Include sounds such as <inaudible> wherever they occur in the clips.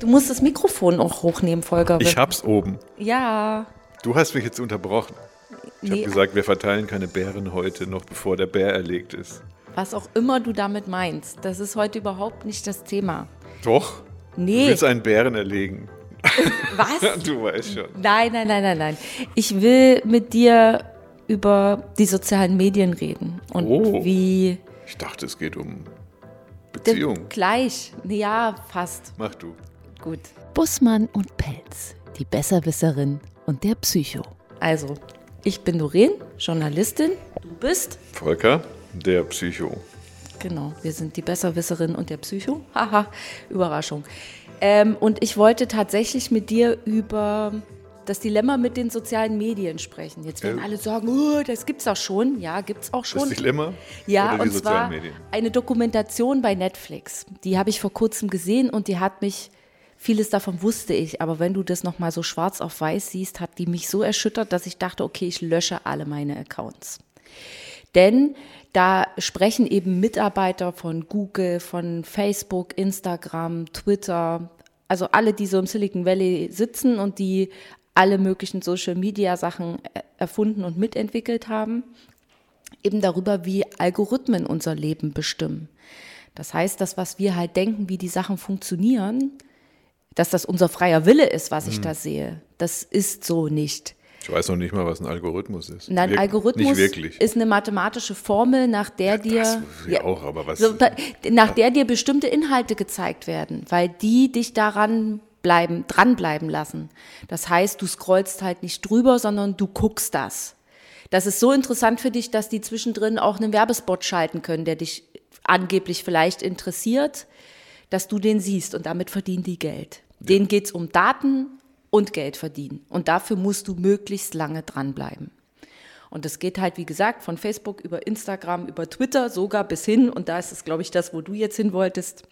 Du musst das Mikrofon auch hochnehmen, Volker. Ich hab's oben. Ja. Du hast mich jetzt unterbrochen. Ich Nee. habe gesagt, wir verteilen keine Bären heute, noch bevor der Bär erlegt ist. Was auch immer du damit meinst, das ist heute überhaupt nicht das Thema. Doch? Du Nee, willst einen Bären erlegen. <laughs> was? <laughs> Du weißt schon. Nein, nein, nein, nein, nein. Ich will mit dir über die sozialen Medien reden und Oh. wie Ich dachte, es geht um Beziehung. gleich. Ja, fast. Mach du. Gut. Bussmann und Pelz, die Besserwisserin und der Psycho. Also, ich bin Doreen, Journalistin. Du bist? Volker, der Psycho. Genau, wir sind die Besserwisserin und der Psycho. <laughs> Haha, Überraschung. Ähm, und ich wollte tatsächlich mit dir über das Dilemma mit den sozialen Medien sprechen. Jetzt werden Ja. alle sagen, oh, das gibt's auch schon. Ja, gibt's auch schon. Das Dilemma? Ja, oder die und sozialen zwar Medien? eine Dokumentation bei Netflix. Die habe ich vor kurzem gesehen und die hat mich, vieles davon wusste ich, aber wenn du das nochmal so schwarz auf weiß siehst, hat die mich so erschüttert, dass ich dachte, okay, ich lösche alle meine Accounts. Denn da sprechen eben Mitarbeiter von Google, von Facebook, Instagram, Twitter, also alle, die so im Silicon Valley sitzen und die alle möglichen Social-Media-Sachen erfunden und mitentwickelt haben, eben darüber, wie Algorithmen unser Leben bestimmen. Das heißt, das, was wir halt denken, wie die Sachen funktionieren, dass das unser freier Wille ist, was ich da sehe, das ist so nicht. Ich weiß noch nicht mal, was ein Algorithmus ist. Nein, Wirk- Algorithmus ist eine mathematische Formel, nach der dir das ja auch, aber was- so, nach der dir bestimmte Inhalte gezeigt werden, weil die dich daran bleiben, dranbleiben lassen. Das heißt, du scrollst halt nicht drüber, sondern du guckst das. Das ist so interessant für dich, dass die zwischendrin auch einen Werbespot schalten können, der dich angeblich vielleicht interessiert, dass du den siehst und damit verdienen die Geld. Denen geht's um Daten und Geld verdienen. Und dafür musst du möglichst lange dranbleiben. Und das geht halt, wie gesagt, von Facebook über Instagram, über Twitter sogar bis hin, und da ist es, glaube ich, das, wo du jetzt hin wolltest,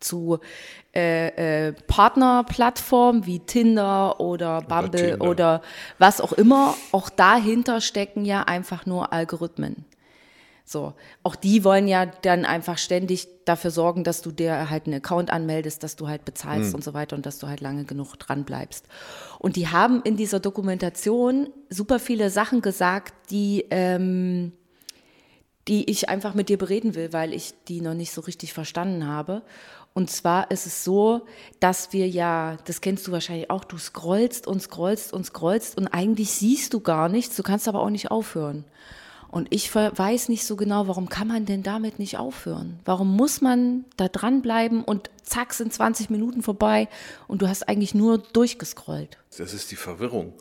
zu äh, äh, Partnerplattformen wie Tinder oder Bumble Tinder. oder was auch immer. Auch dahinter stecken ja einfach nur Algorithmen. So, auch die wollen ja dann einfach ständig dafür sorgen, dass du dir halt einen Account anmeldest, dass du halt bezahlst und so weiter und dass du halt lange genug dran bleibst. Und die haben in dieser Dokumentation super viele Sachen gesagt, die, ähm, die ich einfach mit dir bereden will, weil ich die noch nicht so richtig verstanden habe. Und zwar ist es so, dass wir ja, das kennst du wahrscheinlich auch, du scrollst und scrollst und scrollst und eigentlich siehst du gar nichts, du kannst aber auch nicht aufhören. Und ich weiß nicht so genau, warum kann man denn damit nicht aufhören? Warum muss man da dranbleiben und zack sind 20 Minuten vorbei und du hast eigentlich nur durchgescrollt? Das ist die Verwirrung.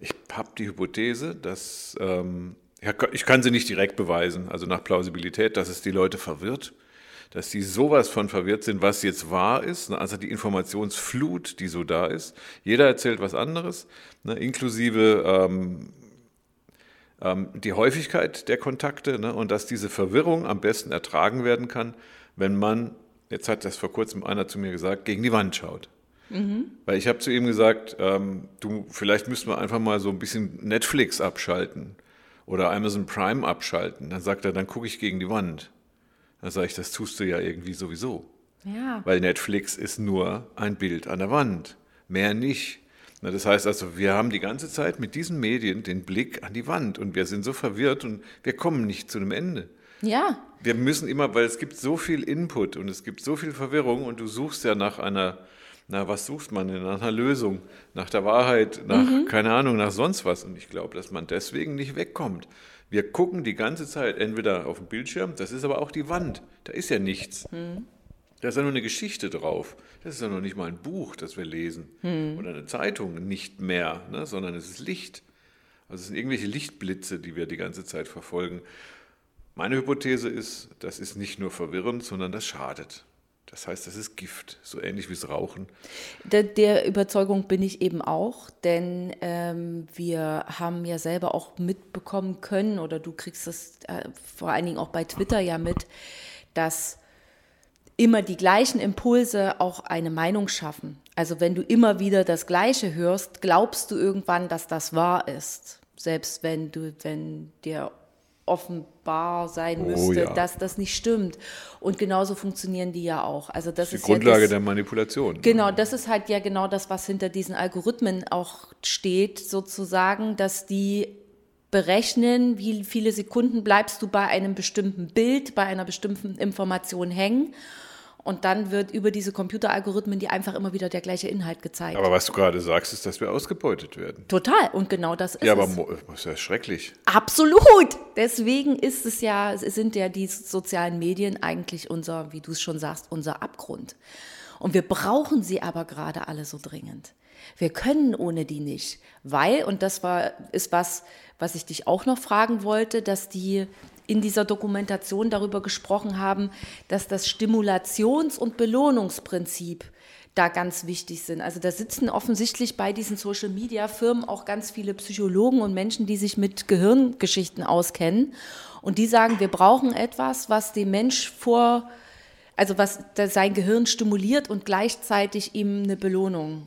Ich habe die Hypothese, dass, ähm, ich kann sie nicht direkt beweisen, also nach Plausibilität, dass es die Leute verwirrt, dass die sowas von verwirrt sind, was jetzt wahr ist, ne, also die Informationsflut, die so da ist. Jeder erzählt was anderes, ne, inklusive ähm, die Häufigkeit der Kontakte ne, und dass diese Verwirrung am besten ertragen werden kann, wenn man, jetzt hat das vor kurzem einer zu mir gesagt, gegen die Wand schaut. Weil ich habe zu ihm gesagt, ähm, du, vielleicht müssten wir einfach mal so ein bisschen Netflix abschalten oder Amazon Prime abschalten. Dann sagt er, dann gucke ich gegen die Wand. Dann sage ich, das tust du ja irgendwie sowieso. Ja. Weil Netflix ist nur ein Bild an der Wand, mehr nicht. Na, Das heißt also, wir haben die ganze Zeit mit diesen Medien den Blick an die Wand und wir sind so verwirrt und wir kommen nicht zu einem Ende. Ja, Wir müssen immer, weil es gibt so viel Input und es gibt so viel Verwirrung und du suchst ja nach einer, na, was sucht man denn? Nach einer Lösung, nach der Wahrheit, nach, keine Ahnung, nach sonst was. Und ich glaube, dass man deswegen nicht wegkommt. Wir gucken die ganze Zeit entweder auf den Bildschirm, das ist aber auch die Wand, da ist ja nichts. Da ist ja nur eine Geschichte drauf. Das ist ja noch nicht mal ein Buch, das wir lesen. Oder eine Zeitung, nicht mehr, ne? sondern es ist Licht. Also es sind irgendwelche Lichtblitze, die wir die ganze Zeit verfolgen. Meine Hypothese ist, das ist nicht nur verwirrend, sondern das schadet. Das heißt, das ist Gift, so ähnlich wie das Rauchen. Der, der Überzeugung bin ich eben auch, denn ähm, wir haben ja selber auch mitbekommen können, oder du kriegst das äh, vor allen Dingen auch bei Twitter ja mit, dass immer die gleichen Impulse auch eine Meinung schaffen. Also wenn du immer wieder das Gleiche hörst, glaubst du irgendwann, dass das wahr ist. Selbst wenn du, wenn dir offenbar sein Oh müsste, ja. dass das nicht stimmt. Und genauso funktionieren die ja auch. Also das Die ist Grundlage ja das, der Manipulation. Genau, das ist halt ja genau das, was hinter diesen Algorithmen auch steht, sozusagen, dass die berechnen, wie viele Sekunden bleibst du bei einem bestimmten Bild, bei einer bestimmten Information hängen. Und dann wird über diese Computeralgorithmen dir einfach immer wieder der gleiche Inhalt gezeigt. Aber was du gerade sagst, ist, dass wir ausgebeutet werden. Total. Und genau das ist Ja, aber es. das ist ja schrecklich. Absolut. Deswegen ist es ja, sind ja die sozialen Medien eigentlich unser, wie du es schon sagst, unser Abgrund. Und wir brauchen sie aber gerade alle so dringend. Wir können ohne die nicht, weil, und das war, ist was, was ich dich auch noch fragen wollte, dass die in dieser Dokumentation darüber gesprochen haben, dass das Stimulations- und Belohnungsprinzip da ganz wichtig sind. Also da sitzen offensichtlich bei diesen Social-Media-Firmen auch ganz viele Psychologen und Menschen, die sich mit Gehirngeschichten auskennen. Und die sagen, wir brauchen etwas, was dem Mensch vor, also was sein Gehirn stimuliert und gleichzeitig ihm eine Belohnung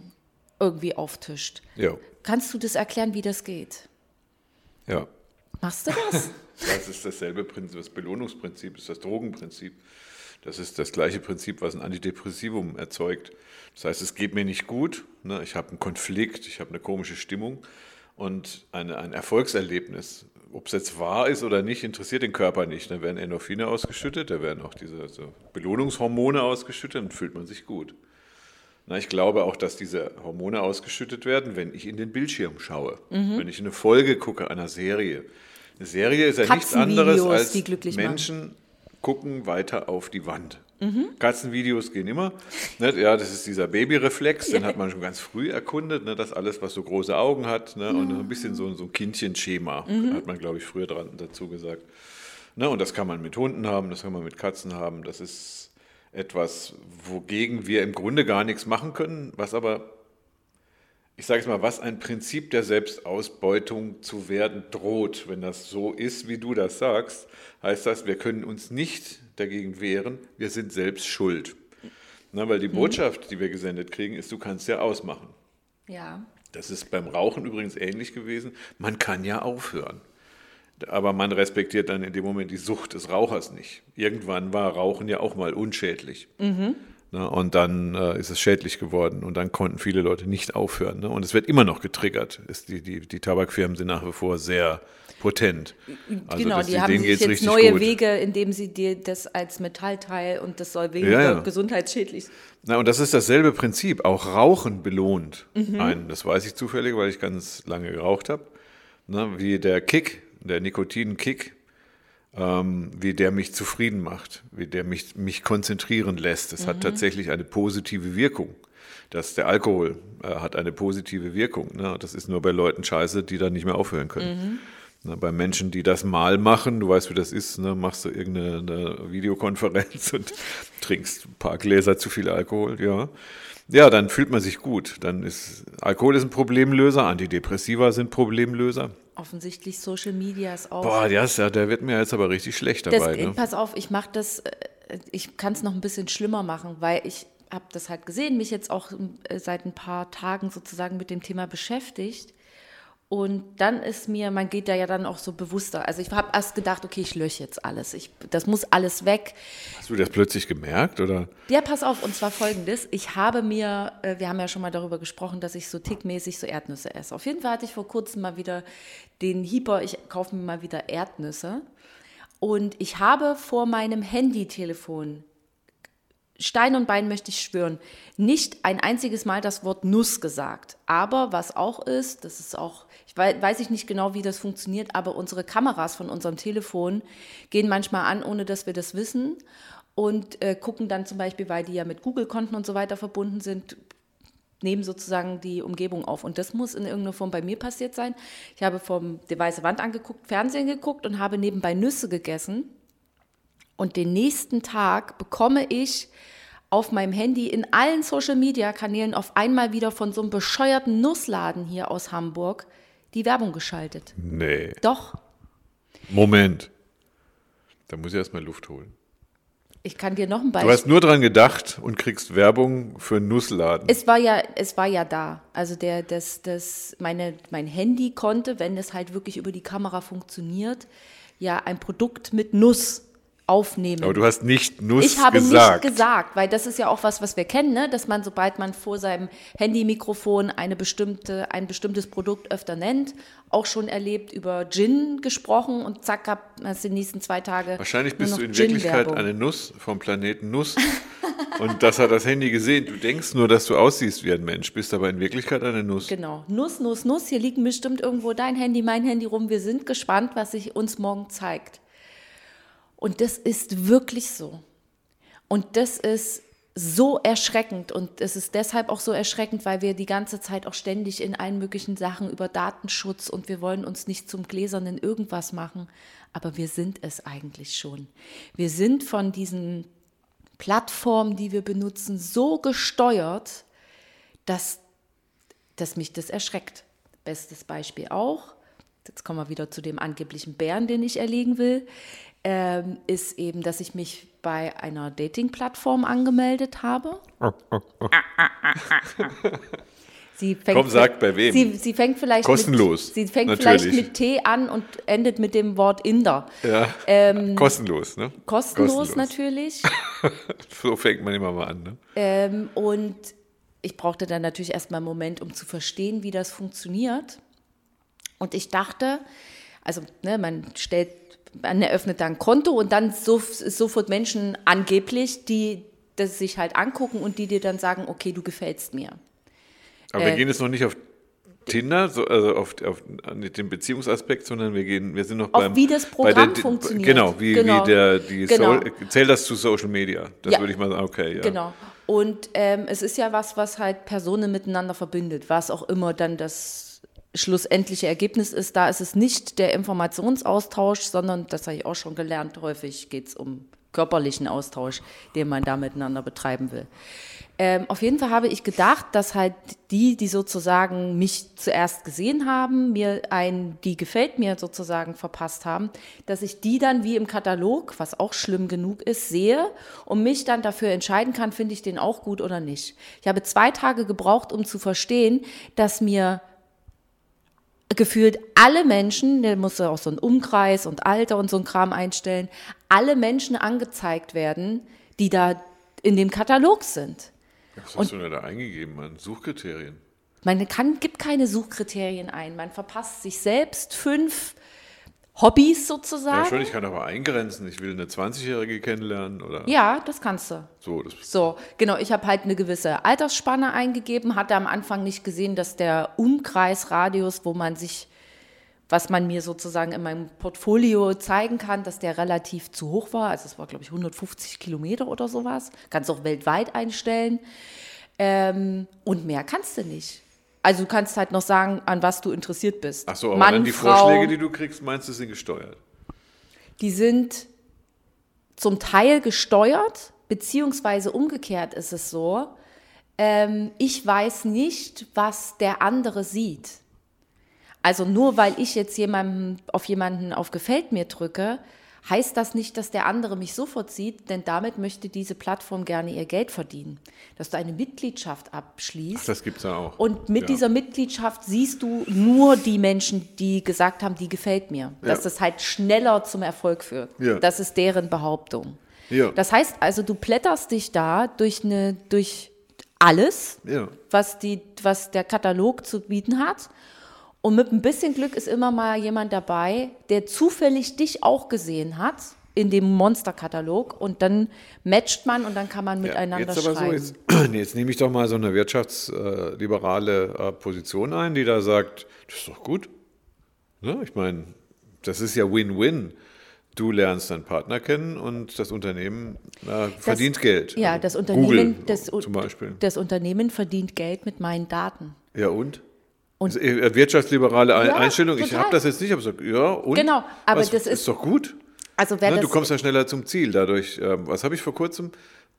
irgendwie auftischt. Ja, Kannst du das erklären, wie das geht? ja. Machst du <laughs> das? Das ist dasselbe Prinzip, das Belohnungsprinzip, ist das Drogenprinzip. Das ist das gleiche Prinzip, was ein Antidepressivum erzeugt. Das heißt, es geht mir nicht gut, ne? ich habe einen Konflikt, ich habe eine komische Stimmung und eine, ein Erfolgserlebnis. Ob es jetzt wahr ist oder nicht, interessiert den Körper nicht. Da werden Endorphine ausgeschüttet, da werden auch diese so Belohnungshormone ausgeschüttet und fühlt man sich gut. Na, ich glaube auch, dass diese Hormone ausgeschüttet werden, wenn ich in den Bildschirm schaue, Mhm. wenn ich eine Folge gucke einer Serie. Eine Serie ist ja nichts anderes als die glücklich machen. Menschen gucken weiter auf die Wand. Mhm. Katzenvideos gehen immer. Ne, ja, das ist dieser Babyreflex, den hat man schon ganz früh erkundet, ne, dass alles, was so große Augen hat ne, und ein bisschen so, so ein Kindchenschema, Mhm. hat man, glaube ich, früher dran dazu gesagt. Ne, und das kann man mit Hunden haben, das kann man mit Katzen haben. Das ist etwas, wogegen wir im Grunde gar nichts machen können, was aber, ich sage es mal, was ein Prinzip der Selbstausbeutung zu werden droht. Wenn das so ist, wie du das sagst, heißt das, wir können uns nicht dagegen wehren, wir sind selbst schuld. Na, weil die Botschaft, die wir gesendet kriegen, ist, du kannst ja ausmachen. ja. Das ist beim Rauchen übrigens ähnlich gewesen. Man kann ja aufhören. Aber man respektiert dann in dem Moment die Sucht des Rauchers nicht. Irgendwann war Rauchen ja auch mal unschädlich. Ne, und dann äh, ist es schädlich geworden und dann konnten viele Leute nicht aufhören. Ne? Und es wird immer noch getriggert. Es, die, die, die Tabakfirmen sind nach wie vor sehr potent. Also genau, das- die haben sich jetzt neue gut. Wege, indem sie dir das als Metallteil und das soll weniger Ja, ja. gesundheitsschädlich Na, und das ist dasselbe Prinzip. Auch Rauchen belohnt Mhm. einen. Das weiß ich zufällig, weil ich ganz lange geraucht habe. Ne, wie der Kick, der Nikotin-Kick, ähm, wie der mich zufrieden macht, wie der mich, mich konzentrieren lässt. Das Mhm. hat tatsächlich eine positive Wirkung. Das, der Alkohol äh, hat eine positive Wirkung. Ne? Das ist nur bei Leuten scheiße, die dann nicht mehr aufhören können. Mhm. Ne, bei Menschen, die das mal machen, du weißt, wie das ist, ne, machst du irgendeine eine Videokonferenz <laughs> und trinkst ein paar Gläser zu viel Alkohol, ja. Ja, dann fühlt man sich gut. Dann ist Alkohol ist ein Problemlöser, Antidepressiva sind Problemlöser. Offensichtlich Social Media ist auch. Boah, der, ist ja, der wird mir jetzt aber richtig schlecht das, dabei. äh, Ne? Pass auf, ich mache das, äh, ich kann es noch ein bisschen schlimmer machen, weil ich habe das halt gesehen, mich jetzt auch äh, seit ein paar Tagen sozusagen mit dem Thema beschäftigt. Und dann ist mir, man geht da ja dann auch so bewusster. Also ich habe erst gedacht, okay, ich lösche jetzt alles. Ich, das muss alles weg. Hast du das plötzlich gemerkt? Oder? Ja, pass auf, und zwar folgendes. Ich habe mir, äh, wir haben ja schon mal darüber gesprochen, dass ich so tickmäßig so Erdnüsse esse. Auf jeden Fall hatte ich vor kurzem mal wieder den Hyper, ich kaufe mir mal wieder Erdnüsse. Und ich habe vor meinem Handytelefon, Stein und Bein möchte ich schwören, nicht ein einziges Mal das Wort Nuss gesagt. Aber was auch ist, das ist auch, ich weiß, weiß ich nicht genau, wie das funktioniert, aber unsere Kameras von unserem Telefon gehen manchmal an, ohne dass wir das wissen. Und äh, gucken dann zum Beispiel, weil die ja mit Google-Konten und so weiter verbunden sind, nehmen sozusagen die Umgebung auf. Und das muss in irgendeiner Form bei mir passiert sein. Ich habe vom die weiße Wand angeguckt, Fernsehen geguckt und habe nebenbei Nüsse gegessen. Und den nächsten Tag bekomme ich auf meinem Handy in allen Social-Media-Kanälen auf einmal wieder von so einem bescheuerten Nussladen hier aus Hamburg die Werbung geschaltet. Nee. Doch, Moment. Da muss ich erstmal Luft holen. ich kann dir noch ein Du Beispiel. hast nur dran gedacht und kriegst Werbung für einen Nussladen. Es war ja, es war ja da. Also der, das, das, meine, mein Handy konnte, wenn es halt wirklich über die Kamera funktioniert, ja ein Produkt mit Nuss aufnehmen. Aber du hast nicht Nuss ich habe gesagt. nicht gesagt, weil das ist ja auch was, was wir kennen, ne? dass man, sobald man vor seinem Handymikrofon eine bestimmte, ein bestimmtes Produkt öfter nennt, auch schon erlebt, über Gin gesprochen und zack, hast du die nächsten zwei Tage. Wahrscheinlich bist du in Wirklichkeit eine Nuss vom Planeten Nuss. <laughs> und das hat das Handy gesehen. Du denkst nur, dass du aussiehst wie ein Mensch, bist aber in Wirklichkeit eine Nuss. Genau. Nuss, Nuss, Nuss. Hier liegen bestimmt irgendwo dein Handy, mein Handy rum. Wir sind gespannt, was sich uns morgen zeigt. Und das ist wirklich so. Und das ist so erschreckend. Und es ist deshalb auch so erschreckend, weil wir die ganze Zeit auch ständig in allen möglichen Sachen über Datenschutz und wir wollen uns nicht zum Gläsernen irgendwas machen. Aber wir sind es eigentlich schon. Wir sind von diesen Plattformen, die wir benutzen, so gesteuert, dass dass mich das erschreckt. Bestes Beispiel auch, jetzt kommen wir wieder zu dem angeblichen Bären, den ich erlegen will, ähm, ist eben, dass ich mich bei einer Dating-Plattform angemeldet habe. Sie fängt Komm, sag, bei wem? Sie, sie fängt vielleicht Kostenlos, Mit, sie fängt natürlich. vielleicht mit T an und endet mit dem Wort Inder. Ja. kostenlos, ne? Ähm, Kostenlos, natürlich. <laughs> So fängt man immer mal an, ne? Ähm, und ich brauchte dann natürlich erstmal einen Moment, um zu verstehen, wie das funktioniert. Und ich dachte, also ne, man stellt, man eröffnet dann ein Konto und dann so, sofort Menschen angeblich, die das sich halt angucken und die dir dann sagen, okay, du gefällst mir. Aber wir Äh, gehen jetzt noch nicht auf Tinder, so, also auf, auf den Beziehungsaspekt, sondern wir gehen, wir sind noch beim wie das Programm der, funktioniert. Genau, wie, Genau. wie der die Genau. so, zählt das zu Social Media? Das Ja. würde ich mal sagen, okay, ja. Genau. Und ähm, es ist ja was, was halt Personen miteinander verbindet, was auch immer dann das schlussendliche Ergebnis ist. Da ist es nicht der Informationsaustausch, sondern, das habe ich auch schon gelernt, häufig geht es um körperlichen Austausch, den man da miteinander betreiben will. Ähm, auf jeden Fall habe ich gedacht, dass halt die, die sozusagen mich zuerst gesehen haben, mir ein, die gefällt mir sozusagen verpasst haben, dass ich die dann wie im Katalog, was auch schlimm genug ist, sehe und mich dann dafür entscheiden kann, finde ich den auch gut oder nicht. Ich habe zwei Tage gebraucht, um zu verstehen, dass mir gefühlt alle Menschen, der musste auch so einen Umkreis und Alter und so ein Kram einstellen, alle Menschen angezeigt werden, die da in dem Katalog sind. Was hast du denn da eingegeben an Suchkriterien? Man kann, gibt keine Suchkriterien ein. Man verpasst sich selbst fünf Hobbys Ja, sozusagen. schon, ich kann aber eingrenzen. Ich will eine 20-Jährige kennenlernen oder Ja, das kannst du. so. Das, So, genau, ich habe halt eine gewisse Altersspanne eingegeben, hatte am Anfang nicht gesehen, dass der Umkreisradius, wo man sich, was man mir sozusagen in meinem Portfolio zeigen kann, dass der relativ zu hoch war. Also es war, glaube ich, 150 Kilometer oder sowas. Kannst auch weltweit einstellen. Ähm, und mehr kannst du nicht. Also du kannst halt noch sagen, an was du interessiert bist. Ach so, aber Mann, dann die Frau, Vorschläge, die du kriegst, meinst du, sind gesteuert? die sind zum Teil gesteuert, beziehungsweise umgekehrt ist es so, ähm, ich weiß nicht, was der andere sieht. Also nur weil ich jetzt jemanden, auf jemanden auf Gefällt mir drücke, heißt das nicht, dass der andere mich sofort sieht, denn damit möchte diese Plattform gerne ihr Geld verdienen. Dass du eine Mitgliedschaft abschließt. Ach, das gibt's ja auch. Und mit ja. dieser Mitgliedschaft siehst du nur die Menschen, die gesagt haben, die gefällt mir. Dass Ja. das halt schneller zum Erfolg führt. Ja. Das ist deren Behauptung. Ja. Das heißt also, du blätterst dich da durch, eine, durch alles, was, die, was der Katalog zu bieten hat. Und mit ein bisschen Glück ist immer mal jemand dabei, der zufällig dich auch gesehen hat in dem Monsterkatalog und dann matcht man und dann kann man miteinander jetzt aber schreiben. so, jetzt, <clears throat> jetzt nehme ich doch mal so eine wirtschaftsliberale äh, Position ein, die da sagt, das ist doch gut. Ne? Ich meine, das ist ja Win-Win. Du lernst deinen Partner kennen und das Unternehmen äh, verdient Geld. Ja, Also das Unternehmen, Google das, zum Beispiel. das Unternehmen verdient Geld mit meinen Daten. Ja, und? Und- wirtschaftsliberale Ein- Ja, Einstellung. Ich habe das jetzt nicht, aber so, ja, und? Genau, aber was, das ist- ist doch gut. Also Ne, du kommst ja schneller zum Ziel dadurch. Ähm, was habe ich vor kurzem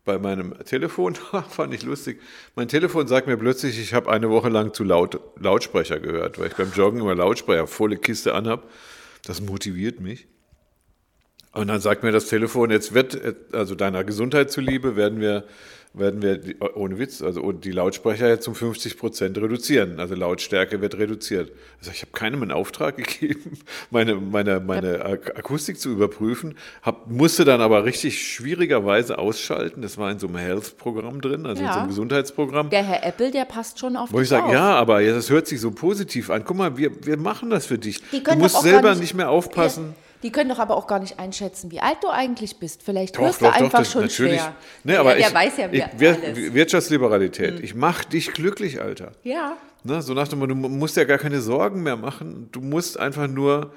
bei meinem Telefon? <laughs> Fand ich lustig. Mein Telefon sagt mir plötzlich, ich habe eine Woche lang zu laut Lautsprecher gehört, weil ich beim Joggen immer Lautsprecher volle Kiste anhab. Das motiviert mich. Und dann sagt mir das Telefon, jetzt wird, also deiner Gesundheit zuliebe, werden wir werden wir, die, ohne Witz, also die Lautsprecher jetzt um 50 Prozent reduzieren. Also Lautstärke wird reduziert. Also ich habe keinem einen Auftrag <laughs> gegeben, meine, meine, meine Akustik zu überprüfen, hab, musste dann aber richtig schwierigerweise ausschalten. Das war in so einem Health-Programm drin, also ja. in so einem Gesundheitsprogramm. Der Herr Apple, der passt schon auf Wo ich sage, ja, aber das hört sich so positiv an. Guck mal, wir, wir machen das für dich. Du musst selber nicht, nicht, mehr aufpassen. Ja die können doch aber auch gar nicht einschätzen, wie alt du eigentlich bist. Vielleicht doch, hörst doch, du einfach doch, schon natürlich. schwer. Nee, aber ja, der ich, weiß ja, wer ich, Wirtschaftsliberalität. Hm. Ich mach dich glücklich, Alter. Ja. Ne, so nach dem Motto, du musst ja gar keine Sorgen mehr machen. Du musst einfach nur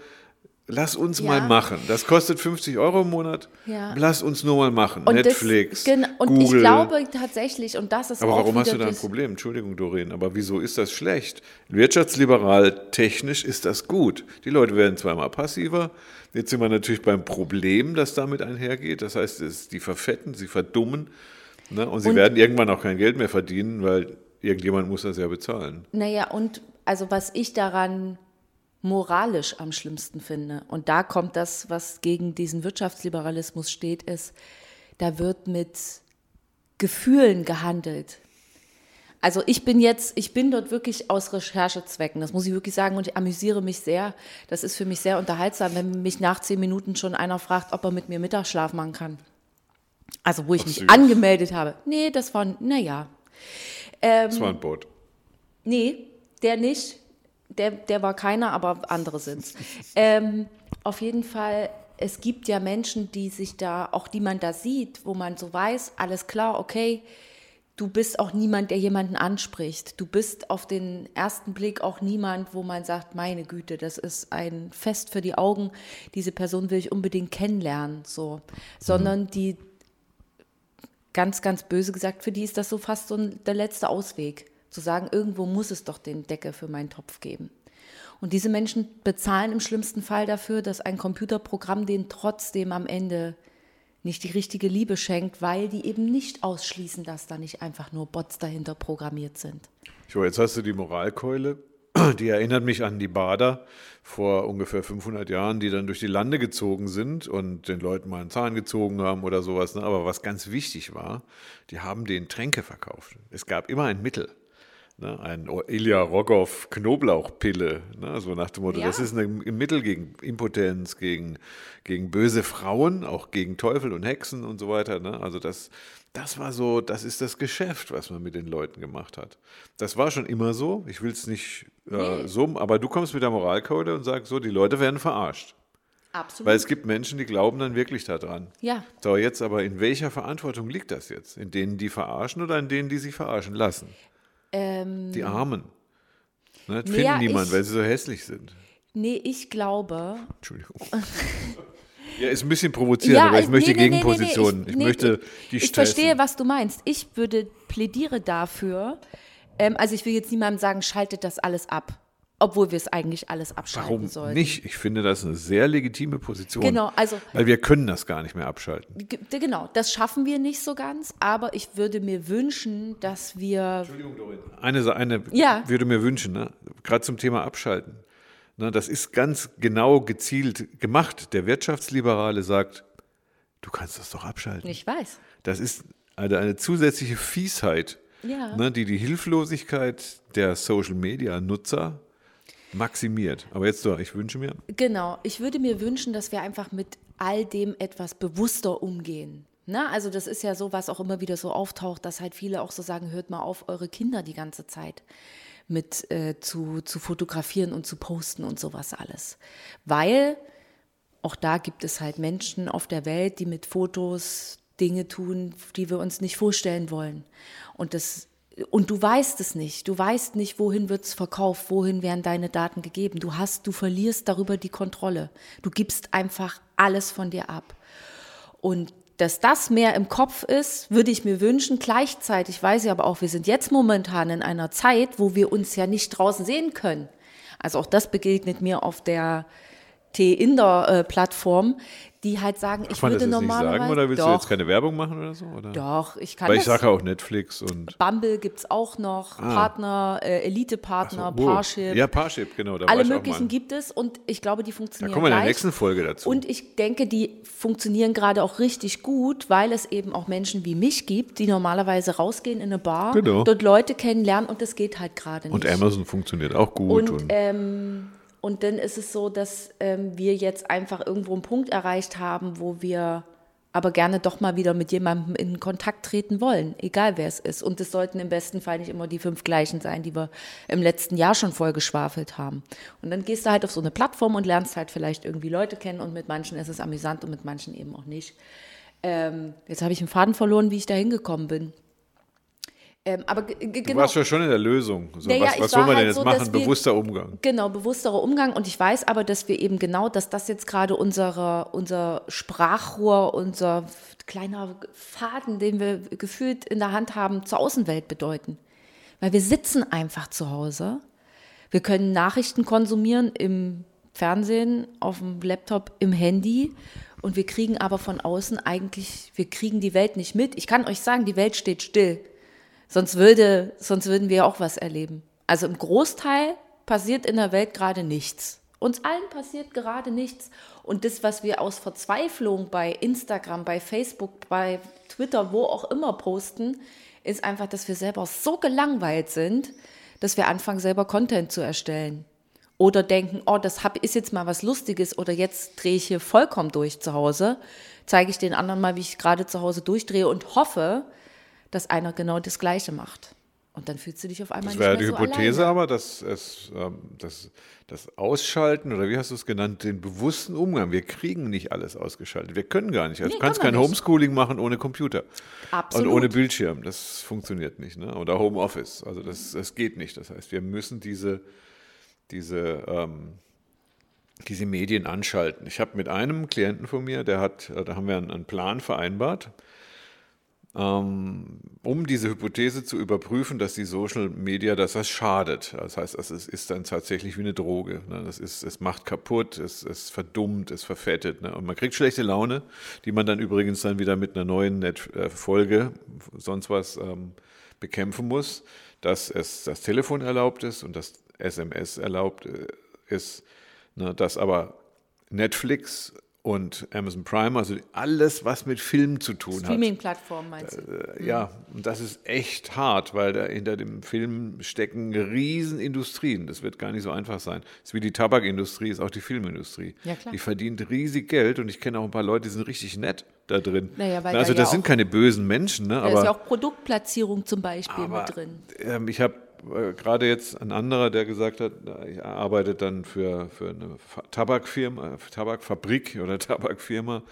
Lass uns ja. mal machen. Das kostet 50 Euro im Monat. Ja. Lass uns nur mal machen. Und Netflix, das, und Google. ich glaube tatsächlich, und das ist Aber warum hast du da ein Problem? Entschuldigung, Doreen, aber wieso ist das schlecht? Wirtschaftsliberal technisch ist das gut. Die Leute werden zweimal passiver. Jetzt sind wir natürlich beim Problem, das damit einhergeht. Das heißt, es, die verfetten, sie verdummen. Ne? Und sie und, werden irgendwann auch kein Geld mehr verdienen, weil irgendjemand muss das ja bezahlen. Naja, und also was ich daran moralisch am schlimmsten finde. Und da kommt das, was gegen diesen Wirtschaftsliberalismus steht, ist, da wird mit Gefühlen gehandelt. Also ich bin jetzt, ich bin dort wirklich aus Recherchezwecken, das muss ich wirklich sagen, und ich amüsiere mich sehr. Das ist für mich sehr unterhaltsam, wenn mich nach zehn Minuten schon einer fragt, ob er mit mir Mittagsschlaf machen kann. Also wo ich Ach, mich süß. angemeldet habe. Nee, das war, naja. Ähm, das war ein Boot. Nee, der nicht der, der war keiner, aber andere sind es. ähm, auf jeden Fall, es gibt ja Menschen, die sich da, auch die man da sieht, wo man so weiß, alles klar, okay, du bist auch niemand, der jemanden anspricht. Du bist auf den ersten Blick auch niemand, wo man sagt, meine Güte, das ist ein Fest für die Augen, diese Person will ich unbedingt kennenlernen, so. Sondern mhm. die, ganz, ganz böse gesagt, für die ist das so fast so der letzte Ausweg zu sagen, irgendwo muss es doch den Deckel für meinen Topf geben. Und diese Menschen bezahlen im schlimmsten Fall dafür, dass ein Computerprogramm denen trotzdem am Ende nicht die richtige Liebe schenkt, weil die eben nicht ausschließen, dass da nicht einfach nur Bots dahinter programmiert sind. So, jetzt hast du die Moralkeule. Die erinnert mich an die Bader vor ungefähr 500 Jahren, die dann durch die Lande gezogen sind und den Leuten mal einen Zahn gezogen haben oder sowas. Ne? Aber was ganz wichtig war, die haben den Tränke verkauft. Es gab immer ein Mittel. Ne, ein Ilya Rogov Knoblauchpille, ne, so nach dem Motto, ja. das ist ein Mittel gegen Impotenz, gegen, gegen böse Frauen, auch gegen Teufel und Hexen und so weiter. Ne? Also das, das war so, das ist das Geschäft, was man mit den Leuten gemacht hat. Das war schon immer so, ich will es nicht äh, nee. so, aber du kommst mit der Moralcode und sagst so, die Leute werden verarscht. Absolut. Weil es gibt Menschen, die glauben dann wirklich daran. Ja. So, jetzt aber in welcher Verantwortung liegt das jetzt? In denen, die verarschen oder in denen, die sich verarschen lassen? Ähm, die Armen. Ne, finden ja, niemand, ich, weil sie so hässlich sind. Nee, ich glaube. Entschuldigung. ja, ist ein bisschen provozierend, ja, aber ich möchte nee, Gegenpositionen. Nee, nee, ich, ich möchte die Ich verstehe, was du meinst. Ich würde plädiere dafür, ähm, also ich will jetzt niemandem sagen, schaltet das alles ab obwohl wir es eigentlich alles abschalten Warum sollten. nicht? Ich finde das eine sehr legitime Position. Genau, also. Weil wir können das gar nicht mehr abschalten. Genau, das schaffen wir nicht so ganz, aber ich würde mir wünschen, dass wir. Entschuldigung, Dorin. Eine, eine ja. würde mir wünschen, ne? gerade zum Thema Abschalten. Ne? Das ist ganz genau gezielt gemacht. Der Wirtschaftsliberale sagt, du kannst das doch abschalten. Ich weiß. Das ist eine, eine zusätzliche Fiesheit, ja. ne? die die Hilflosigkeit der Social-Media-Nutzer Maximiert. Aber jetzt so, ich wünsche mir. Genau, ich würde mir wünschen, dass wir einfach mit all dem etwas bewusster umgehen. Na, ne? also das ist ja so, was auch immer wieder so auftaucht, dass halt viele auch so sagen, hört mal auf, eure Kinder die ganze Zeit mit äh, zu, zu fotografieren und zu posten und sowas alles. Weil auch da gibt es halt Menschen auf der Welt, die mit Fotos Dinge tun, die wir uns nicht vorstellen wollen. Und das und du weißt es nicht. Du weißt nicht, wohin wird es verkauft, wohin werden deine Daten gegeben. Du hast, du verlierst darüber die Kontrolle. Du gibst einfach alles von dir ab. Und dass das mehr im Kopf ist, würde ich mir wünschen. Gleichzeitig weiß ich aber auch, wir sind jetzt momentan in einer Zeit, wo wir uns ja nicht draußen sehen können. Also auch das begegnet mir auf der T-Inder-Plattform. Die halt sagen, ich würde das jetzt nicht normalerweise. sagen oder willst doch, du jetzt keine Werbung machen oder so? Oder? Doch, ich kann Weil ich sage auch Netflix und Bumble gibt es auch noch, Partner, äh, Elite-Partner, Oh. Parship. Ja, Parship, genau. Da alle möglichen gibt es und ich glaube, die Da funktionieren kommen wir in der nächsten Folge dazu. Und ich denke, die funktionieren gerade auch richtig gut, weil es eben auch Menschen wie mich gibt, die normalerweise rausgehen in eine Bar, Genau. dort Leute kennenlernen und das geht halt gerade nicht. Und Amazon funktioniert auch gut. Und, Und, ähm, und dann ist es so, dass ähm, wir jetzt einfach irgendwo einen Punkt erreicht haben, wo wir aber gerne doch mal wieder mit jemandem in Kontakt treten wollen, egal wer es ist. Und es sollten im besten Fall nicht immer die fünf gleichen sein, die wir im letzten Jahr schon voll geschwafelt haben. Und dann gehst du halt auf so eine Plattform und lernst halt vielleicht irgendwie Leute kennen und mit manchen ist es amüsant und mit manchen eben auch nicht. Ähm, jetzt habe ich einen Faden verloren, wie ich da hingekommen bin. Ähm, aber ge- ge- du genau. warst ja schon in der Lösung. So, Naja, was was soll man denn halt jetzt so, machen? wir- Bewusster Umgang. Genau, bewussterer Umgang. Und ich weiß aber, dass wir eben genau, dass das jetzt gerade unsere, unser Sprachrohr, unser kleiner Faden, den wir gefühlt in der Hand haben, zur Außenwelt bedeuten. Weil wir sitzen einfach zu Hause. Wir können Nachrichten konsumieren im Fernsehen, auf dem Laptop, im Handy. Und wir kriegen aber von außen eigentlich, wir kriegen die Welt nicht mit. Ich kann euch sagen, die Welt steht still. Sonst, würde, sonst würden wir auch was erleben. Also im Großteil passiert in der Welt gerade nichts. Uns allen passiert gerade nichts. Und das, was wir aus Verzweiflung bei Instagram, bei Facebook, bei Twitter, wo auch immer posten, ist einfach, dass wir selber so gelangweilt sind, dass wir anfangen, selber Content zu erstellen. Oder denken, oh, das hab, ist jetzt mal was Lustiges oder jetzt drehe ich hier vollkommen durch zu Hause, zeige ich den anderen mal, wie ich gerade zu Hause durchdrehe und hoffe, dass einer genau das Gleiche macht. Und dann fühlst du dich auf einmal Das nicht wäre mehr die so Hypothese alleine. aber, dass es, ähm, das, das Ausschalten oder wie hast du es genannt, den bewussten Umgang. Wir kriegen nicht alles ausgeschaltet. Wir können gar nicht. Also Nee, du kannst kann kein nicht. Homeschooling machen ohne Computer. Absolut. Und ohne Bildschirm. Das funktioniert nicht. Ne? Oder Homeoffice. Also das, das geht nicht. Das heißt, wir müssen diese, diese, ähm, diese Medien anschalten. Ich habe mit einem Klienten von mir, der hat, äh, da haben wir einen, einen Plan vereinbart, um diese Hypothese zu überprüfen, dass die Social Media, dass das schadet. Das heißt, es ist, dann tatsächlich wie eine Droge. Ne? Das ist, es macht kaputt, es, es verdummt, es verfettet. Ne? Und man kriegt schlechte Laune, die man dann übrigens dann wieder mit einer neuen äh, Folge, sonst was, ähm, bekämpfen muss, dass es das Telefon erlaubt ist und das SMS erlaubt äh, ist, ne? dass aber Netflix und Amazon Prime, also alles, was mit Film zu tun hat, Streaming-Plattformen meinst du? äh, Ja, und das ist echt hart, weil da hinter dem Film stecken Riesenindustrien. Das wird gar nicht so einfach sein. Das ist wie die Tabakindustrie, ist auch die Filmindustrie. Ja, klar. Die verdient riesig Geld und ich kenne auch ein paar Leute, die sind richtig nett da drin. Naja, weil also da ja das sind auch- keine bösen Menschen, ne? Da aber ist ja auch Produktplatzierung zum Beispiel aber, mit drin. Ähm, ich habe äh, gerade jetzt ein anderer, der gesagt hat, er arbeitet dann für, für eine Tabakfirma, äh, Tabakfabrik <laughs> oder Tabakfirma.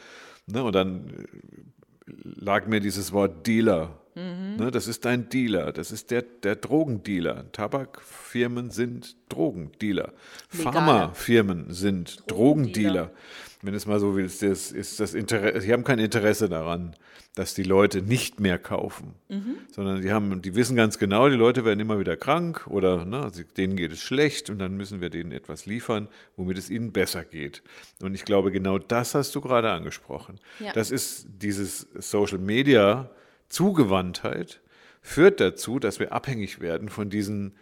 Ne, und dann äh, lag mir dieses Wort Dealer. Ne, das ist dein Dealer, das ist der, der Drogendealer. Tabakfirmen sind Drogendealer. Pharmafirmen sind Drogendealer. Drogendealer. Wenn es mal so willst, das ist das Interesse, sie haben kein Interesse daran, dass die Leute nicht mehr kaufen, sondern die haben, die wissen ganz genau, die Leute werden immer wieder krank oder ne, denen geht es schlecht und dann müssen wir denen etwas liefern, womit es ihnen besser geht. Und ich glaube, genau das hast du gerade angesprochen. Ja. Das ist dieses Social Media Zugewandtheit führt dazu, dass wir abhängig werden von diesen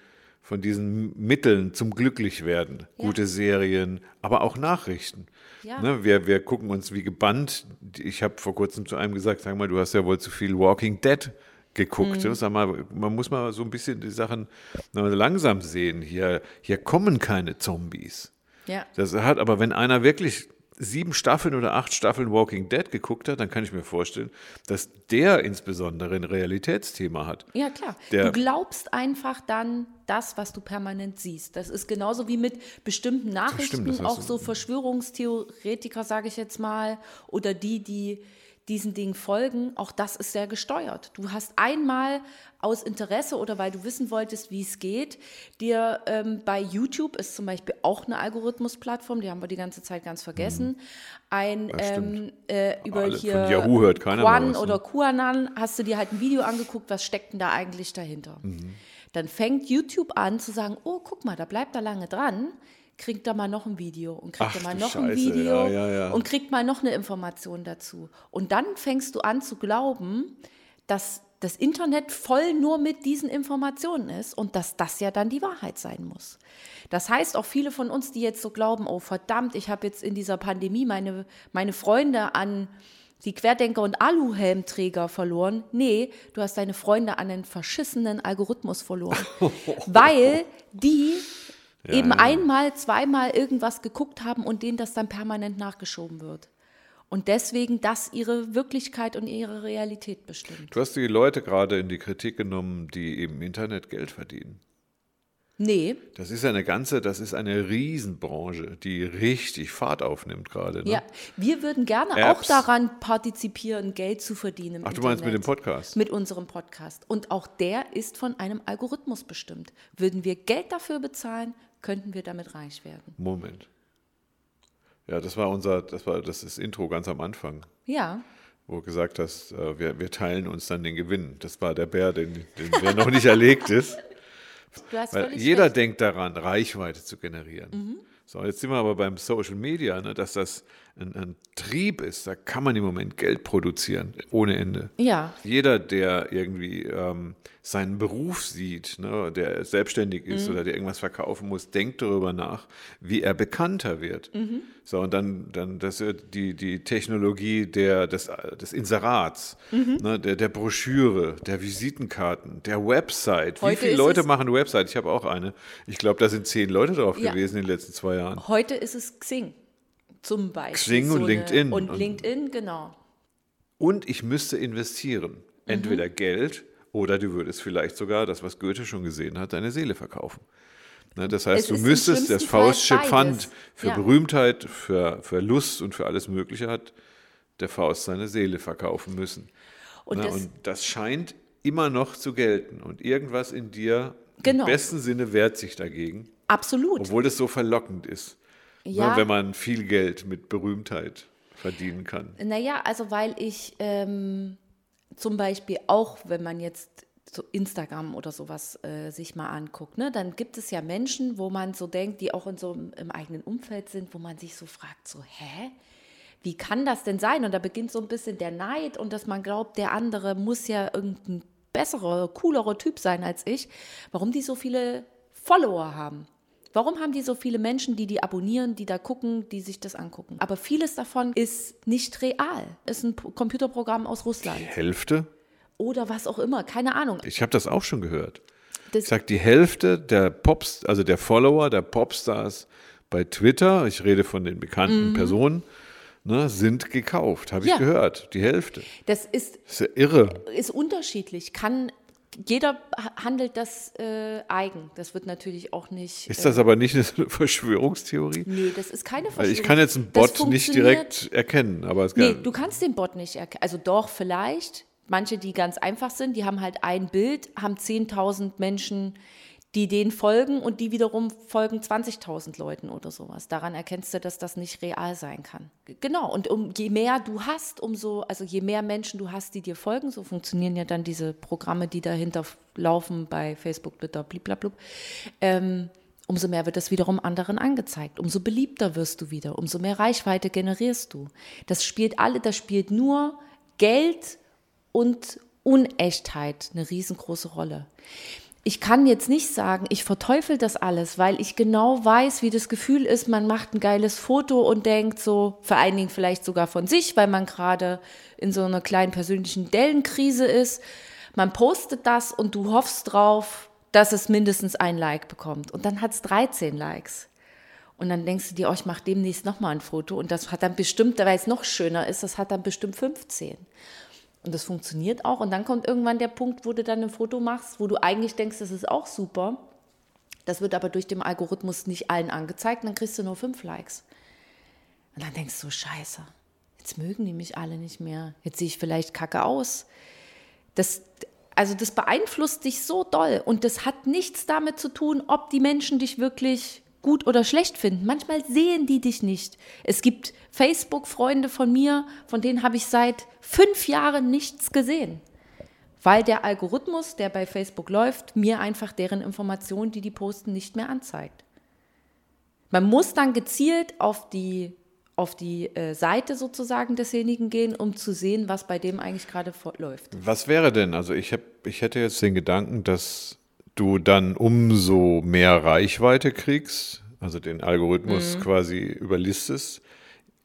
von diesen Mitteln zum Glücklichwerden. Ja. Gute Serien, aber auch Nachrichten. Ja. Ne, wir, wir gucken uns wie gebannt. Ich habe vor kurzem zu einem gesagt, sag mal, du hast ja wohl zu viel Walking Dead geguckt. Mhm. Sag mal, man muss mal so ein bisschen die Sachen langsam sehen. Hier, hier kommen keine Zombies. Ja. Das hat, aber wenn einer wirklich sieben Staffeln oder acht Staffeln Walking Dead geguckt hat, dann kann ich mir vorstellen, dass der insbesondere ein Realitätsthema hat. Ja, klar. Der- du glaubst einfach dann das, was du permanent siehst. Das ist genauso wie mit bestimmten Nachrichten, stimmt, auch so Verschwörungstheoretiker, sage ich jetzt mal, oder die, die diesen Dingen folgen, auch das ist sehr gesteuert. Du hast einmal aus Interesse oder weil du wissen wolltest, wie es geht, dir ähm, bei YouTube ist zum Beispiel auch eine Algorithmusplattform, die haben wir die ganze Zeit ganz vergessen, ein Das stimmt. ähm, äh, über Alle- von hier Yahoo hört keiner Quan was, ne? oder QAnon, hast du dir halt ein Video angeguckt, was steckt denn da eigentlich dahinter? Mhm. Dann fängt YouTube an zu sagen, oh, guck mal, da bleibt er lange dran, kriegt er mal noch ein Video und kriegt Ach er mal noch ein Scheiße, Video ja, ja, ja. und kriegt mal noch eine Information dazu. Und dann fängst du an zu glauben, dass das Internet voll nur mit diesen Informationen ist und dass das ja dann die Wahrheit sein muss. Das heißt, auch viele von uns, die jetzt so glauben, oh verdammt, ich habe jetzt in dieser Pandemie meine, meine Freunde an die Querdenker und Aluhelmträger verloren. Nee, du hast deine Freunde an den verschissenen Algorithmus verloren. <laughs> weil die eben ja. einmal, zweimal irgendwas geguckt haben und denen das dann permanent nachgeschoben wird. Und deswegen das ihre Wirklichkeit und ihre Realität bestimmt. Du hast die Leute gerade in die Kritik genommen, die im Internet Geld verdienen. Nee, Das ist eine ganze, das ist eine Riesenbranche, die richtig Fahrt aufnimmt gerade. Ne? ja, wir würden gerne Apps. auch daran partizipieren, Geld zu verdienen. Im Ach, du meinst mit dem Internet. Podcast? Mit unserem Podcast. Und auch der ist von einem Algorithmus bestimmt. Würden wir Geld dafür bezahlen, könnten wir damit reich werden. Moment. Ja, das war unser, das war das ist Intro ganz am Anfang, Ja, wo du gesagt hast, äh, wir, wir teilen uns dann den Gewinn. Das war der Bär, den, den, der noch nicht erlegt ist. <laughs> Weil jeder recht. Mhm. denkt daran, Reichweite zu generieren. So, jetzt sind wir aber beim Social Media, ne, dass das ein, ein Trieb ist. Da kann man im Moment Geld produzieren, ohne Ende. Ja. Jeder, der irgendwie ähm, seinen Beruf sieht, ne, der selbstständig Mhm. ist oder der irgendwas verkaufen muss, denkt darüber nach, wie er bekannter wird. Mhm. So, und dann, dann das die, die Technologie der, des, des Inserats, Mhm. ne, der, der Broschüre, der Visitenkarten, der Website. Heute wie viele Leute machen eine Website? Ich habe auch eine. Ich glaube, da sind zehn Leute drauf Ja. gewesen in den letzten zwei Jahren. Heute ist es Xing zum Beispiel. Xing und eine- LinkedIn. Und LinkedIn, genau. Und ich müsste investieren. Mhm. Entweder Geld oder du würdest vielleicht sogar, das, was Goethe schon gesehen hat, deine Seele verkaufen. Ne, das heißt, Es du müsstest das Faustsche Pfand für Ja. Berühmtheit, für, für Lust und für alles Mögliche hat der Faust seine Seele verkaufen müssen. Und Ne, das- und das scheint immer noch zu gelten. Und irgendwas in dir Genau. im besten Sinne wehrt sich dagegen, Absolut. obwohl das so verlockend ist. Ja. Ne, wenn man viel Geld mit Berühmtheit verdienen kann. Naja, also weil ich ähm, zum Beispiel auch, wenn man jetzt so Instagram oder sowas äh, sich mal anguckt, ne, dann gibt es ja Menschen, wo man so denkt, die auch in so im, im eigenen Umfeld sind, wo man sich so fragt, so, hä? Wie kann das denn sein? Und da beginnt so ein bisschen der Neid und dass man glaubt, der andere muss ja irgendein besserer, coolerer Typ sein als ich. Warum die so viele Follower haben? Warum haben die so viele Menschen, die die abonnieren, die da gucken, die sich das angucken? Aber vieles davon ist nicht real. Ist ein Computerprogramm aus Russland Hälfte? oder was auch immer, keine Ahnung. Ich habe das auch schon gehört. Das, Ich sag, die Hälfte der Pops, also der Follower, der Popstars bei Twitter, ich rede von den bekannten Personen, ne, sind gekauft. Habe ich Mhm. Ja. gehört. Die Hälfte. das ist, Das ist ja irre. ist unterschiedlich. Kann jeder ha- handelt das äh, eigen. Das wird natürlich auch nicht. Ist äh, das aber nicht <laughs> eine Verschwörungstheorie? Nee, das ist keine Weil Verschwörung. ich kann jetzt einen Bot nicht direkt erkennen, aber es Nee, du kannst den Bot nicht erkennen. Also doch, vielleicht. Manche, die ganz einfach sind, die haben halt ein Bild, haben 10.000 Menschen, die denen folgen und die wiederum folgen 20.000 Leuten oder sowas. Daran erkennst du, dass das nicht real sein kann. Genau. Und um, je mehr du hast, umso, also je mehr Menschen du hast, die dir folgen, so funktionieren ja dann diese Programme, die dahinter laufen bei Facebook, Twitter, bliblablub, ähm, umso mehr wird das wiederum anderen angezeigt. Umso beliebter wirst du wieder, umso mehr Reichweite generierst du. Das spielt alle, das spielt nur Geld und Unechtheit eine riesengroße Rolle. Ich kann jetzt nicht sagen, ich verteufel das alles, weil ich genau weiß, wie das Gefühl ist, man macht ein geiles Foto und denkt so, vor allen Dingen vielleicht sogar von sich, weil man gerade in so einer kleinen persönlichen Dellenkrise ist. Man postet das und du hoffst drauf, dass es mindestens ein Like bekommt. Und dann hat es 13 Likes. Und dann denkst du dir, oh, ich mache demnächst nochmal ein Foto. Und das hat dann bestimmt, weil es noch schöner ist, das hat dann bestimmt 15. Und das funktioniert auch. Und dann kommt irgendwann der Punkt, wo du dann ein Foto machst, wo du eigentlich denkst, das ist auch super. Das wird aber durch den Algorithmus nicht allen angezeigt. Dann kriegst du nur fünf Likes. Und dann denkst du, scheiße, jetzt mögen die mich alle nicht mehr. Jetzt sehe ich vielleicht kacke aus. Das, also das beeinflusst dich so doll. Und das hat nichts damit zu tun, ob die Menschen dich wirklich gut oder schlecht finden. Manchmal sehen die dich nicht. Es gibt Facebook-Freunde von mir, von denen habe ich seit fünf Jahren nichts gesehen. Weil der Algorithmus, der bei Facebook läuft, mir einfach deren Informationen, die die posten, nicht mehr anzeigt. Man muss dann gezielt auf die, auf die äh, Seite sozusagen desjenigen gehen, um zu sehen, was bei dem eigentlich gerade läuft. Was wäre denn? Also ich, hab, ich hätte jetzt den Gedanken, dass du dann umso mehr Reichweite kriegst, also den Algorithmus mhm. quasi überlistest,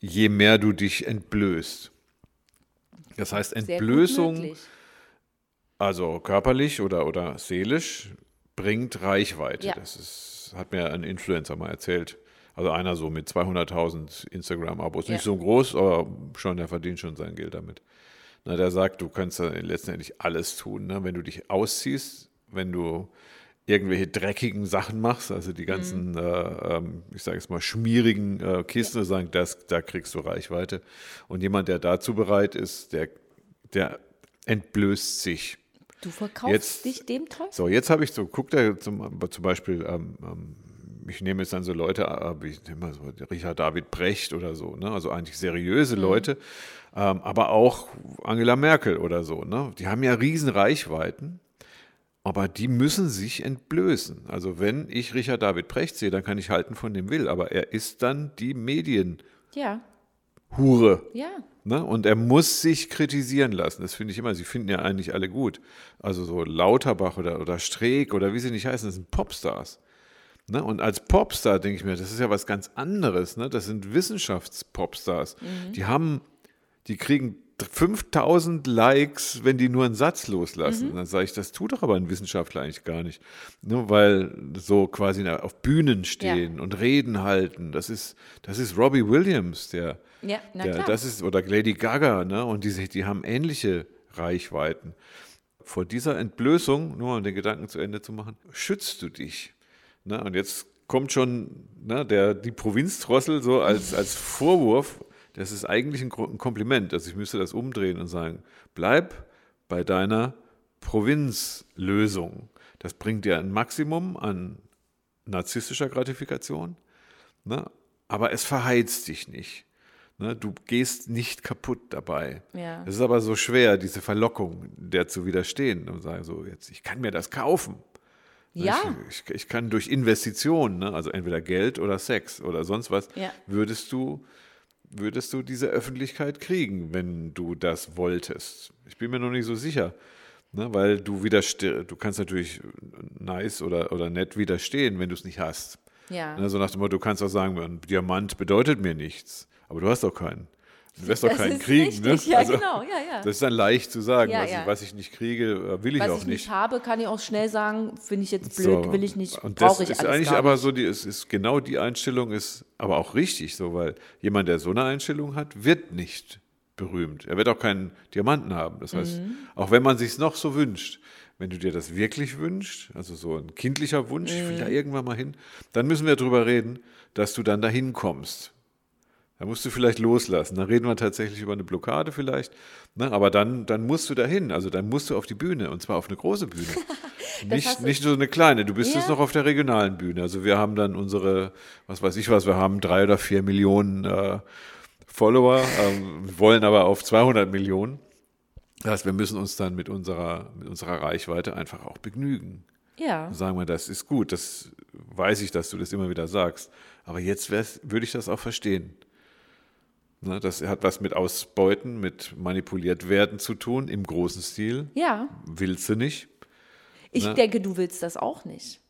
je mehr du dich entblößt. Das heißt, Entblößung, also körperlich oder, oder seelisch, bringt Reichweite. Ja. Das ist, hat mir ein Influencer mal erzählt. Also einer so mit 200.000 Instagram-Abos. Ja. Nicht so groß, aber schon, der verdient schon sein Geld damit. Na, der sagt, du kannst ja letztendlich alles tun. Ne? Wenn du dich ausziehst, wenn du irgendwelche dreckigen Sachen machst, also die ganzen, mhm. äh, ähm, ich sage jetzt mal, schmierigen äh, Kisten, ja. sagen, das, da kriegst du Reichweite. Und jemand, der dazu bereit ist, der, der entblößt sich. Du verkaufst jetzt, dich dem Teufel? So, jetzt habe ich so, guck da zum, zum Beispiel, ähm, ähm, ich nehme jetzt dann so Leute, äh, ich nehme mal so Richard David Brecht oder so, ne? also eigentlich seriöse mhm. Leute, ähm, aber auch Angela Merkel oder so, ne? die haben ja riesen Reichweiten aber die müssen sich entblößen. Also wenn ich Richard David Precht sehe, dann kann ich halten von dem will, aber er ist dann die Medien. Ja. Hure. Ja. Ne? Und er muss sich kritisieren lassen. Das finde ich immer. Sie finden ja eigentlich alle gut. Also so Lauterbach oder, oder Streeck oder wie sie nicht heißen, das sind Popstars. Ne? Und als Popstar denke ich mir, das ist ja was ganz anderes. Ne? Das sind Wissenschaftspopstars. Mhm. Die haben, die kriegen 5000 Likes, wenn die nur einen Satz loslassen. Mhm. Dann sage ich, das tut doch aber ein Wissenschaftler eigentlich gar nicht. Nur weil so quasi auf Bühnen stehen ja. und Reden halten. Das ist, das ist Robbie Williams, der, ja, der das ist, oder Lady Gaga, ne? Und die, die haben ähnliche Reichweiten. Vor dieser Entblößung, nur um den Gedanken zu Ende zu machen, schützt du dich. Ne? Und jetzt kommt schon ne, der, die Provinzdrossel so als, als Vorwurf das ist eigentlich ein Kompliment. Also ich müsste das umdrehen und sagen, bleib bei deiner Provinzlösung. Das bringt dir ein Maximum an narzisstischer Gratifikation, ne? aber es verheizt dich nicht. Ne? Du gehst nicht kaputt dabei. Ja. Es ist aber so schwer, diese Verlockung der zu widerstehen und sagen so, jetzt, ich kann mir das kaufen. Ne? Ja. Ich, ich, ich kann durch Investitionen, ne? also entweder Geld oder Sex oder sonst was, ja. würdest du würdest du diese Öffentlichkeit kriegen, wenn du das wolltest? Ich bin mir noch nicht so sicher. Ne, weil du widerstehst, du kannst natürlich nice oder, oder nett widerstehen, wenn du es nicht hast. Ja. Ne, so nach dem Motto, du kannst auch sagen, ein Diamant bedeutet mir nichts, aber du hast doch keinen. Du wirst doch keinen kriegen. Ne? Ja, also, genau. ja, ja. Das ist dann leicht zu sagen. Ja, was, ja. Ich, was, Ich, nicht kriege, äh, will ich was auch nicht. Was ich nicht habe, kann ich auch schnell sagen, finde ich jetzt blöd, so. will ich nicht, brauche ich ist eigentlich aber so, die, es ist genau die Einstellung ist aber auch richtig so, weil jemand, der so eine Einstellung hat, wird nicht berühmt. Er wird auch keinen Diamanten haben. Das heißt, mhm. auch wenn man sich noch so wünscht, wenn du dir das wirklich wünschst, also so ein kindlicher Wunsch, mhm. ich will da mhm. irgendwann mal hin, dann müssen wir darüber reden, dass du dann dahin kommst. Da musst du vielleicht loslassen. Dann reden wir tatsächlich über eine Blockade vielleicht. Ne? Aber dann, dann musst du dahin. Also dann musst du auf die Bühne und zwar auf eine große Bühne. <laughs> nicht, nicht so eine kleine. Du bist ja. jetzt noch auf der regionalen Bühne. Also wir haben dann unsere, was weiß ich was, wir haben drei oder vier Millionen äh, Follower, ähm, wollen aber auf 200 Millionen. Das heißt, wir müssen uns dann mit unserer, mit unserer Reichweite einfach auch begnügen. Ja. Sagen wir, das ist gut, das weiß ich, dass du das immer wieder sagst. Aber jetzt würde ich das auch verstehen. Ne, das hat was mit Ausbeuten, mit manipuliert werden zu tun im großen Stil. Ja. Willst du nicht? Ich ne? denke, du willst das auch nicht.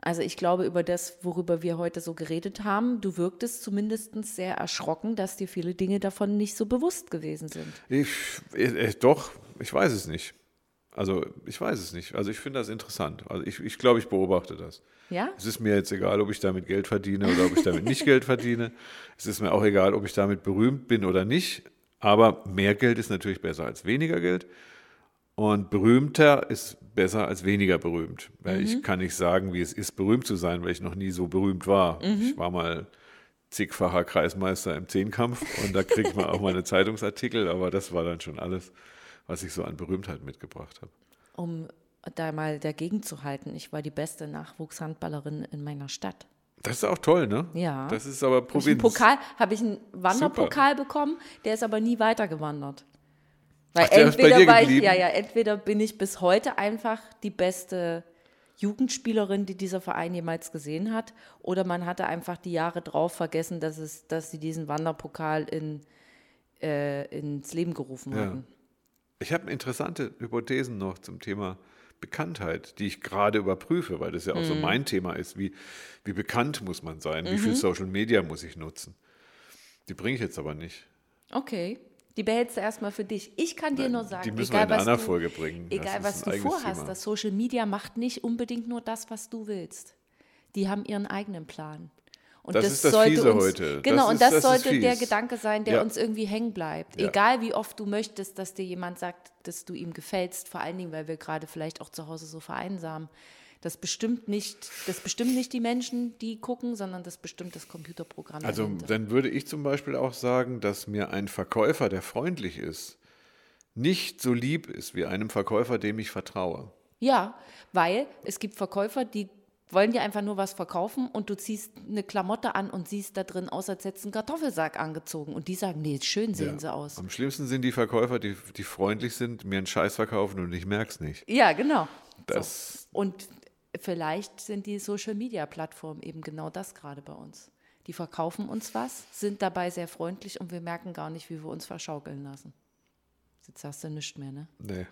Also ich glaube, über das, worüber wir heute so geredet haben, du wirktest zumindest sehr erschrocken, dass dir viele Dinge davon nicht so bewusst gewesen sind. Ich, äh, doch, ich weiß es nicht. Also ich weiß es nicht. Also ich finde das interessant. Also ich, ich glaube, ich beobachte das. Ja? Es ist mir jetzt egal, ob ich damit Geld verdiene oder ob ich damit nicht Geld verdiene. Es ist mir auch egal, ob ich damit berühmt bin oder nicht. Aber mehr Geld ist natürlich besser als weniger Geld. Und berühmter ist besser als weniger berühmt. Weil mhm. ich kann nicht sagen, wie es ist, berühmt zu sein, weil ich noch nie so berühmt war. Mhm. Ich war mal zigfacher Kreismeister im Zehnkampf und da kriegt man auch mal eine Zeitungsartikel, aber das war dann schon alles was ich so an Berühmtheit mitgebracht habe. Um da mal dagegen zu halten, ich war die beste Nachwuchshandballerin in meiner Stadt. Das ist auch toll, ne? Ja. Das ist aber Provinz. Habe ich einen Wanderpokal Super. bekommen, der ist aber nie weitergewandert. Weil Ach, entweder, war ich, ja, ja, entweder bin ich bis heute einfach die beste Jugendspielerin, die dieser Verein jemals gesehen hat, oder man hatte einfach die Jahre drauf vergessen, dass, es, dass sie diesen Wanderpokal in, äh, ins Leben gerufen Ja. hatten. Ich habe interessante Hypothesen noch zum Thema Bekanntheit, die ich gerade überprüfe, weil das ja auch Mhm. so mein Thema ist. Wie, wie bekannt muss man sein? Wie viel Social Media muss ich nutzen? Die bringe ich jetzt aber nicht. Okay. Die behältst du erstmal für dich. Ich kann dir nur sagen, die müssen egal wir in einer du, Folge bringen. Egal was du vorhast, Thema. das Social Media macht nicht unbedingt nur das, was du willst. Die haben ihren eigenen Plan. Und Das ist das sollte Fiese uns, heute. Genau, Das und ist- das, das sollte der. Gedanke sein, der Ja. uns irgendwie hängen bleibt. Ja. Egal wie oft du möchtest, dass dir jemand sagt, dass du ihm gefällst, vor allen Dingen, weil wir gerade vielleicht auch zu Hause so vereinsamen. Das bestimmt nicht, das bestimmt nicht die Menschen, die gucken, sondern das bestimmt das Computerprogramm. Also dahinter. dann würde ich zum Beispiel auch sagen, dass mir ein Verkäufer, der freundlich ist, nicht so lieb ist wie einem Verkäufer, dem ich vertraue. Ja, weil es gibt Verkäufer, die wollen dir einfach nur was verkaufen und du ziehst eine Klamotte an und siehst da drin aus, als hättest du einen Kartoffelsack angezogen. Und die sagen, nee, schön sehen sie aus. Am schlimmsten sind die Verkäufer, die, die freundlich sind, mir einen Scheiß verkaufen und ich merke es nicht. Ja, genau. Das, So. Und vielleicht sind die Social-Media-Plattformen eben genau das gerade bei uns. Die verkaufen uns was, sind dabei sehr freundlich und wir merken gar nicht, wie wir uns verschaukeln lassen. Jetzt hast du nichts mehr, ne? nee.